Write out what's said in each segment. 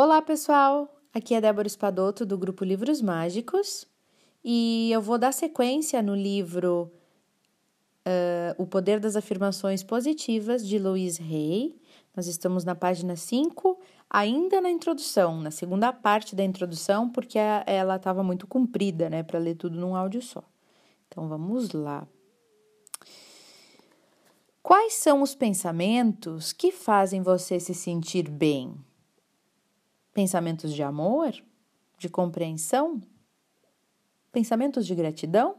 Olá, pessoal! Aqui é Débora Espadoto do grupo Livros Mágicos e eu vou dar sequência no livro uh, O Poder das Afirmações Positivas de Louise Hay. Nós estamos na página 5, ainda na introdução, na segunda parte da introdução, porque ela estava muito comprida, né, para ler tudo num áudio só. Então vamos lá. Quais são os pensamentos que fazem você se sentir bem? Pensamentos de amor? De compreensão? Pensamentos de gratidão?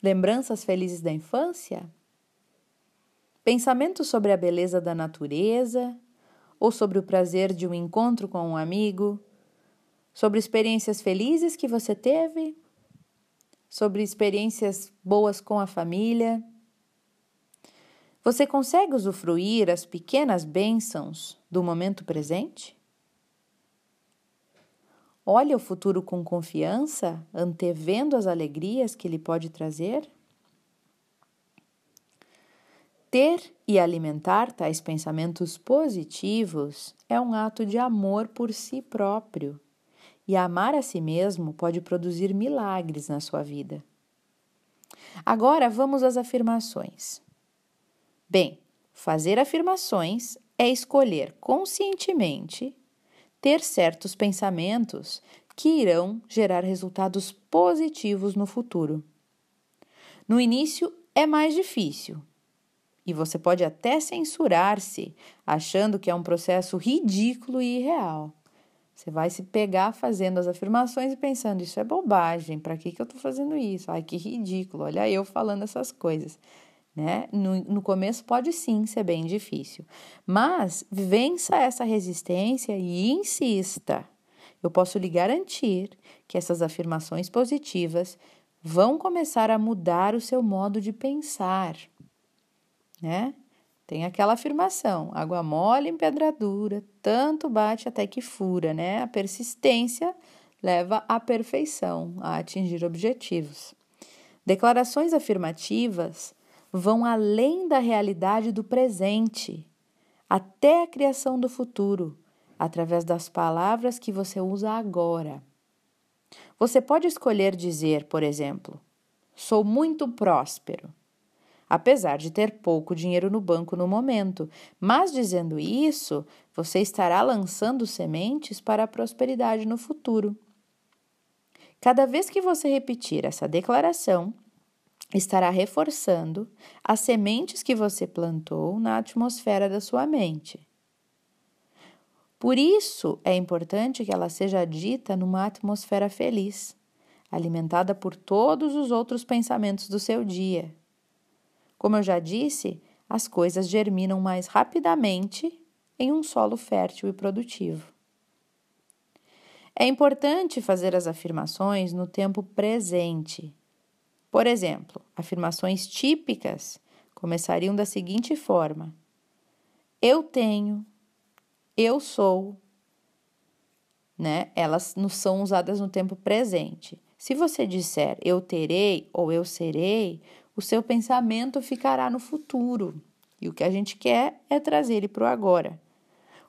Lembranças felizes da infância? Pensamentos sobre a beleza da natureza? Ou sobre o prazer de um encontro com um amigo? Sobre experiências felizes que você teve? Sobre experiências boas com a família? Você consegue usufruir as pequenas bênçãos do momento presente? Olha o futuro com confiança, antevendo as alegrias que ele pode trazer? Ter e alimentar tais pensamentos positivos é um ato de amor por si próprio. E amar a si mesmo pode produzir milagres na sua vida. Agora vamos às afirmações. Bem, fazer afirmações é escolher conscientemente ter certos pensamentos que irão gerar resultados positivos no futuro. No início é mais difícil e você pode até censurar-se, achando que é um processo ridículo e irreal. Você vai se pegar fazendo as afirmações e pensando: isso é bobagem, para que, que eu estou fazendo isso? Ai, que ridículo, olha eu falando essas coisas né? No, no começo pode sim ser bem difícil, mas vença essa resistência e insista. Eu posso lhe garantir que essas afirmações positivas vão começar a mudar o seu modo de pensar, né? Tem aquela afirmação: água mole em pedra dura, tanto bate até que fura, né? A persistência leva à perfeição, a atingir objetivos. Declarações afirmativas vão além da realidade do presente, até a criação do futuro, através das palavras que você usa agora. Você pode escolher dizer, por exemplo, sou muito próspero, apesar de ter pouco dinheiro no banco no momento, mas dizendo isso, você estará lançando sementes para a prosperidade no futuro. Cada vez que você repetir essa declaração, estará reforçando as sementes que você plantou na atmosfera da sua mente. Por isso é importante que ela seja dita numa atmosfera feliz, alimentada por todos os outros pensamentos do seu dia. Como eu já disse, as coisas germinam mais rapidamente em um solo fértil e produtivo. É importante fazer as afirmações no tempo presente por exemplo, afirmações típicas começariam da seguinte forma: Eu tenho, eu sou, né? Elas não são usadas no tempo presente. Se você disser eu terei ou eu serei, o seu pensamento ficará no futuro. E o que a gente quer é trazer ele para o agora.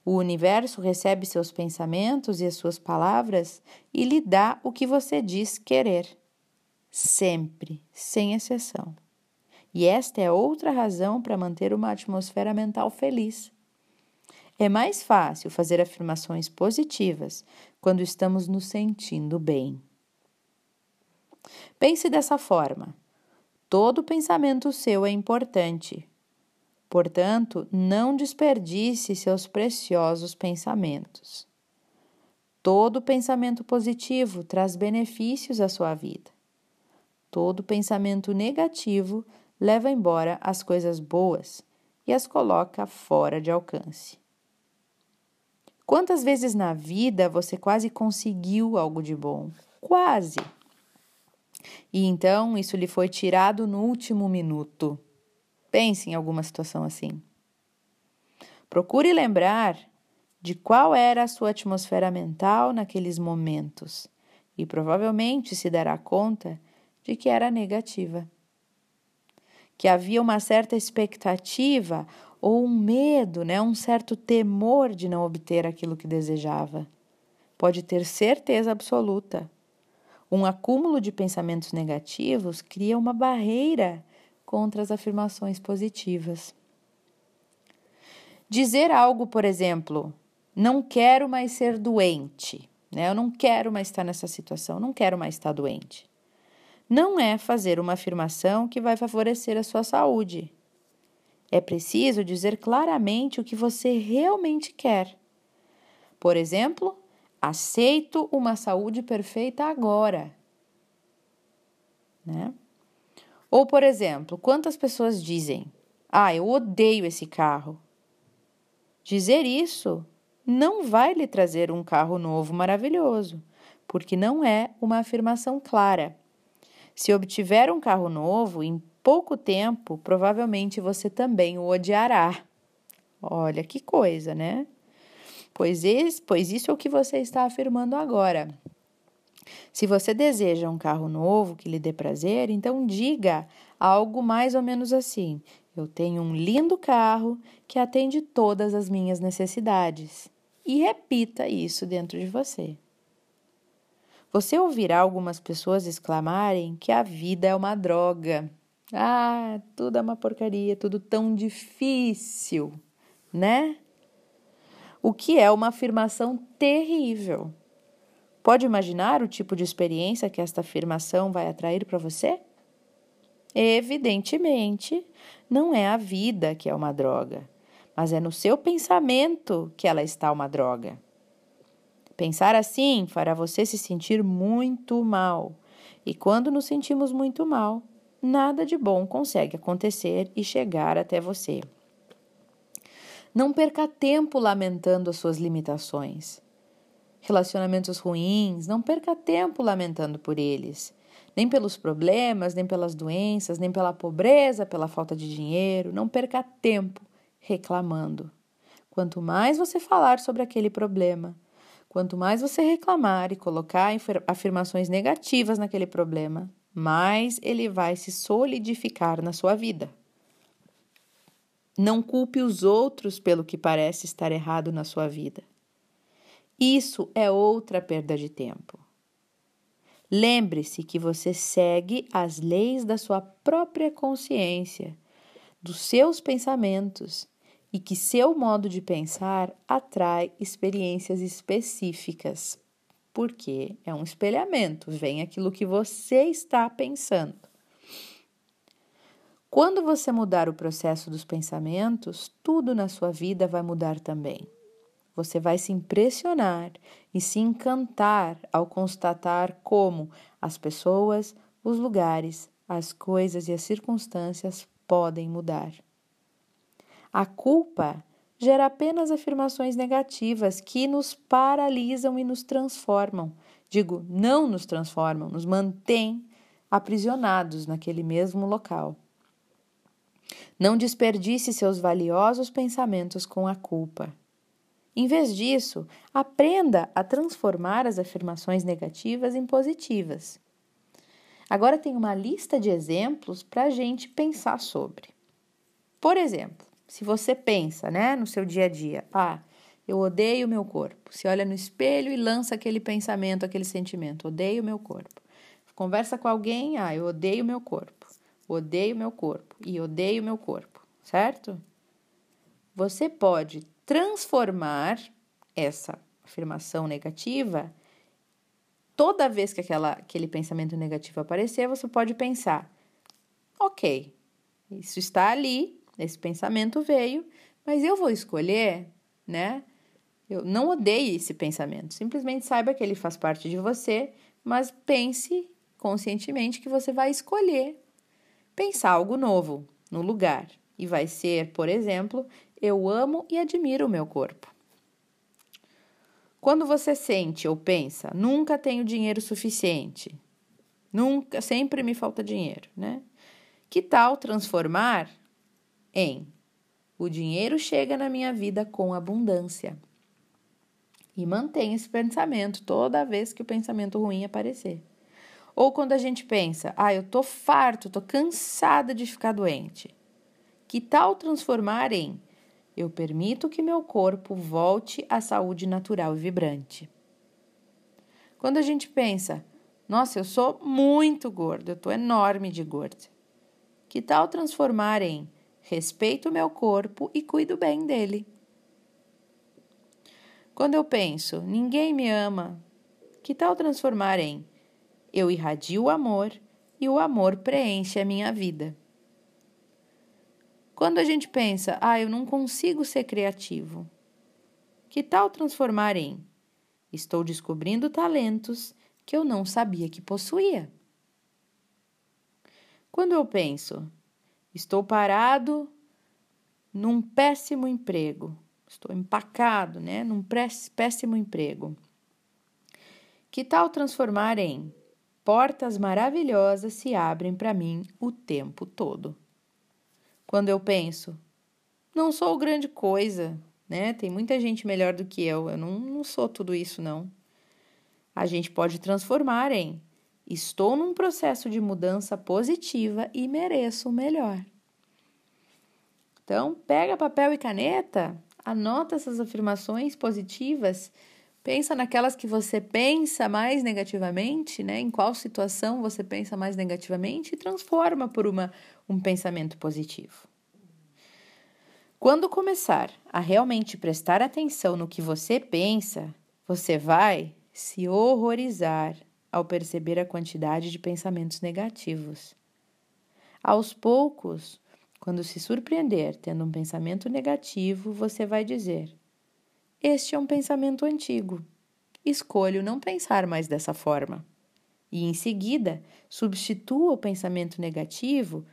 O universo recebe seus pensamentos e as suas palavras e lhe dá o que você diz querer sempre, sem exceção. E esta é outra razão para manter uma atmosfera mental feliz. É mais fácil fazer afirmações positivas quando estamos nos sentindo bem. Pense dessa forma: todo pensamento seu é importante. Portanto, não desperdice seus preciosos pensamentos. Todo pensamento positivo traz benefícios à sua vida. Todo pensamento negativo leva embora as coisas boas e as coloca fora de alcance. Quantas vezes na vida você quase conseguiu algo de bom? Quase! E então isso lhe foi tirado no último minuto. Pense em alguma situação assim. Procure lembrar de qual era a sua atmosfera mental naqueles momentos e provavelmente se dará conta de que era negativa. Que havia uma certa expectativa ou um medo, né, um certo temor de não obter aquilo que desejava. Pode ter certeza absoluta. Um acúmulo de pensamentos negativos cria uma barreira contra as afirmações positivas. Dizer algo, por exemplo, não quero mais ser doente, né? Eu não quero mais estar nessa situação, não quero mais estar doente. Não é fazer uma afirmação que vai favorecer a sua saúde. É preciso dizer claramente o que você realmente quer. Por exemplo, aceito uma saúde perfeita agora. Né? Ou, por exemplo, quantas pessoas dizem: Ah, eu odeio esse carro. Dizer isso não vai lhe trazer um carro novo maravilhoso, porque não é uma afirmação clara. Se obtiver um carro novo, em pouco tempo, provavelmente você também o odiará. Olha que coisa, né? Pois, esse, pois isso é o que você está afirmando agora. Se você deseja um carro novo que lhe dê prazer, então diga algo mais ou menos assim: Eu tenho um lindo carro que atende todas as minhas necessidades. E repita isso dentro de você. Você ouvirá algumas pessoas exclamarem que a vida é uma droga ah, tudo é uma porcaria, tudo tão difícil, né? O que é uma afirmação terrível. Pode imaginar o tipo de experiência que esta afirmação vai atrair para você? Evidentemente, não é a vida que é uma droga, mas é no seu pensamento que ela está uma droga. Pensar assim fará você se sentir muito mal, e quando nos sentimos muito mal, nada de bom consegue acontecer e chegar até você. Não perca tempo lamentando as suas limitações. Relacionamentos ruins, não perca tempo lamentando por eles. Nem pelos problemas, nem pelas doenças, nem pela pobreza, pela falta de dinheiro. Não perca tempo reclamando. Quanto mais você falar sobre aquele problema, quanto mais você reclamar e colocar afirmações negativas naquele problema, mais ele vai se solidificar na sua vida. Não culpe os outros pelo que parece estar errado na sua vida. Isso é outra perda de tempo. Lembre-se que você segue as leis da sua própria consciência, dos seus pensamentos e que seu modo de pensar atrai experiências específicas porque é um espelhamento, vem aquilo que você está pensando. Quando você mudar o processo dos pensamentos, tudo na sua vida vai mudar também. Você vai se impressionar e se encantar ao constatar como as pessoas, os lugares, as coisas e as circunstâncias podem mudar. A culpa gera apenas afirmações negativas que nos paralisam e nos transformam. Digo, não nos transformam, nos mantêm aprisionados naquele mesmo local. Não desperdice seus valiosos pensamentos com a culpa. Em vez disso, aprenda a transformar as afirmações negativas em positivas. Agora tem uma lista de exemplos para a gente pensar sobre. Por exemplo, se você pensa, né, no seu dia a dia, ah, eu odeio o meu corpo. Se olha no espelho e lança aquele pensamento, aquele sentimento, odeio o meu corpo. Conversa com alguém, ah, eu odeio o meu corpo. Odeio o meu corpo e odeio o meu corpo, certo? Você pode transformar essa afirmação negativa toda vez que aquela, aquele pensamento negativo aparecer, você pode pensar: ok, isso está ali, esse pensamento veio, mas eu vou escolher, né? Eu não odeie esse pensamento, simplesmente saiba que ele faz parte de você, mas pense conscientemente que você vai escolher pensar algo novo no lugar. E vai ser, por exemplo, eu amo e admiro o meu corpo. Quando você sente ou pensa, nunca tenho dinheiro suficiente, nunca, sempre me falta dinheiro, né? Que tal transformar em o dinheiro chega na minha vida com abundância. E mantém esse pensamento toda vez que o pensamento ruim aparecer. Ou quando a gente pensa, ah, eu tô farto, tô cansada de ficar doente. Que tal transformar em Eu permito que meu corpo volte à saúde natural e vibrante. Quando a gente pensa, nossa, eu sou muito gordo, eu estou enorme de gordo. Que tal transformar em respeito o meu corpo e cuido bem dele? Quando eu penso, ninguém me ama, que tal transformar em eu irradio o amor e o amor preenche a minha vida? Quando a gente pensa, ah, eu não consigo ser criativo, que tal transformar em estou descobrindo talentos que eu não sabia que possuía. Quando eu penso, estou parado num péssimo emprego, estou empacado, né, num péssimo emprego. Que tal transformar em portas maravilhosas se abrem para mim o tempo todo? Quando eu penso, não sou grande coisa, né? Tem muita gente melhor do que eu, eu não, não sou tudo isso, não a gente pode transformar em estou num processo de mudança positiva e mereço o melhor. Então, pega papel e caneta, anota essas afirmações positivas, pensa naquelas que você pensa mais negativamente, né? Em qual situação você pensa mais negativamente e transforma por uma, um pensamento positivo. Quando começar a realmente prestar atenção no que você pensa, você vai se horrorizar ao perceber a quantidade de pensamentos negativos. Aos poucos, quando se surpreender tendo um pensamento negativo, você vai dizer: Este é um pensamento antigo. Escolho não pensar mais dessa forma. E em seguida, substitua o pensamento negativo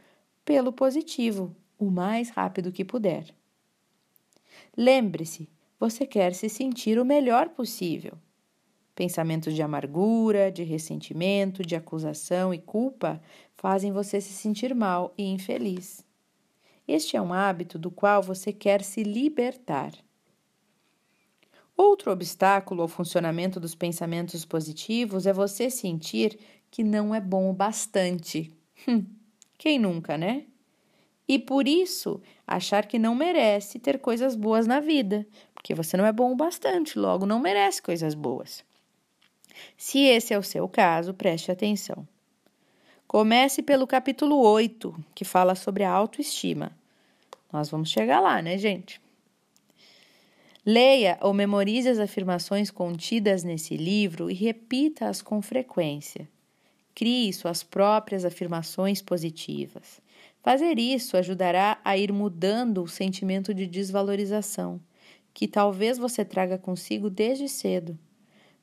pelo positivo, o mais rápido que puder. Lembre-se, você quer se sentir o melhor possível. Pensamentos de amargura, de ressentimento, de acusação e culpa fazem você se sentir mal e infeliz. Este é um hábito do qual você quer se libertar. Outro obstáculo ao funcionamento dos pensamentos positivos é você sentir que não é bom o bastante. Hum, quem nunca, né? E por isso achar que não merece ter coisas boas na vida, porque você não é bom o bastante, logo não merece coisas boas. Se esse é o seu caso, preste atenção. Comece pelo capítulo 8, que fala sobre a autoestima. Nós vamos chegar lá, né, gente? Leia ou memorize as afirmações contidas nesse livro e repita-as com frequência. Crie suas próprias afirmações positivas. Fazer isso ajudará a ir mudando o sentimento de desvalorização que talvez você traga consigo desde cedo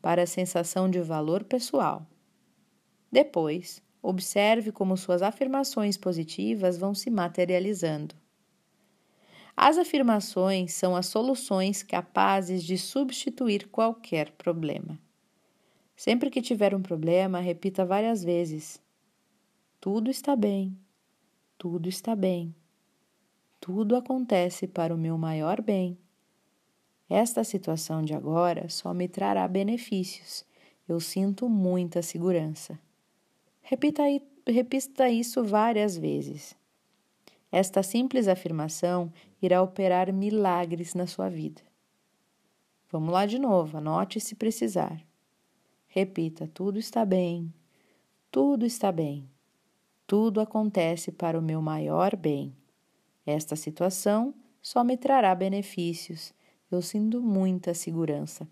para a sensação de valor pessoal. Depois, observe como suas afirmações positivas vão se materializando. As afirmações são as soluções capazes de substituir qualquer problema. Sempre que tiver um problema, repita várias vezes: Tudo está bem, tudo está bem, tudo acontece para o meu maior bem. Esta situação de agora só me trará benefícios. Eu sinto muita segurança. Repita, repita isso várias vezes. Esta simples afirmação irá operar milagres na sua vida. Vamos lá de novo, anote se precisar. Repita: tudo está bem, tudo está bem, tudo acontece para o meu maior bem. Esta situação só me trará benefícios eu sinto muita segurança.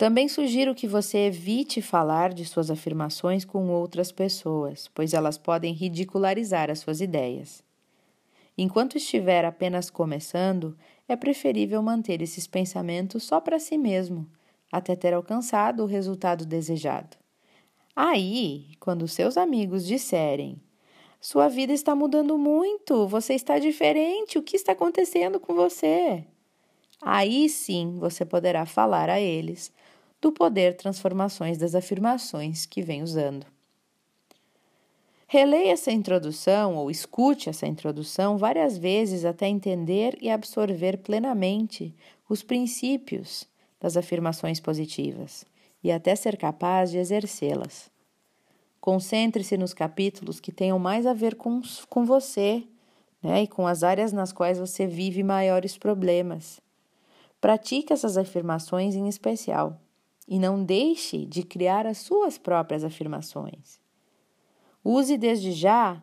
Também sugiro que você evite falar de suas afirmações com outras pessoas, pois elas podem ridicularizar as suas ideias. Enquanto estiver apenas começando, é preferível manter esses pensamentos só para si mesmo, até ter alcançado o resultado desejado. Aí, quando seus amigos disserem sua vida está mudando muito, você está diferente, o que está acontecendo com você? Aí sim você poderá falar a eles do poder transformações das afirmações que vem usando. Releia essa introdução ou escute essa introdução várias vezes até entender e absorver plenamente os princípios das afirmações positivas e até ser capaz de Concentre-se nos capítulos que tenham mais a ver com, com você, né? E com as áreas nas quais você vive maiores problemas. Pratique essas afirmações em especial e não deixe de criar as suas próprias afirmações. Use desde já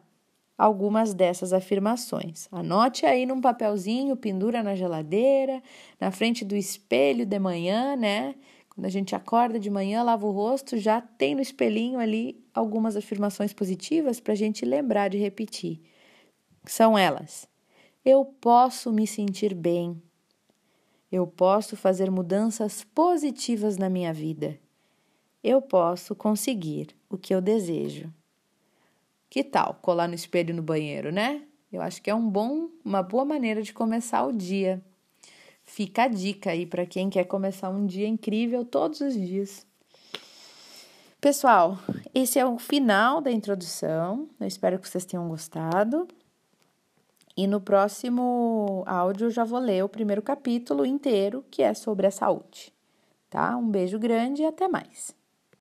algumas dessas afirmações. Anote aí num papelzinho, pendura na geladeira, na frente do espelho de manhã, né? Quando a gente acorda de manhã, lava o rosto, já tem no espelhinho ali algumas afirmações positivas para a gente lembrar de repetir. São elas: Eu posso me sentir bem. Eu posso fazer mudanças positivas na minha vida. Eu posso conseguir o que eu desejo. Que tal colar no espelho no banheiro, né? Eu acho que é um bom, uma boa maneira de começar o dia. Fica a dica aí para quem quer começar um dia incrível todos os dias. Pessoal, esse é o final da introdução. Eu espero que vocês tenham gostado. E no próximo áudio eu já vou ler o primeiro capítulo inteiro, que é sobre a saúde. Tá? Um beijo grande e até mais.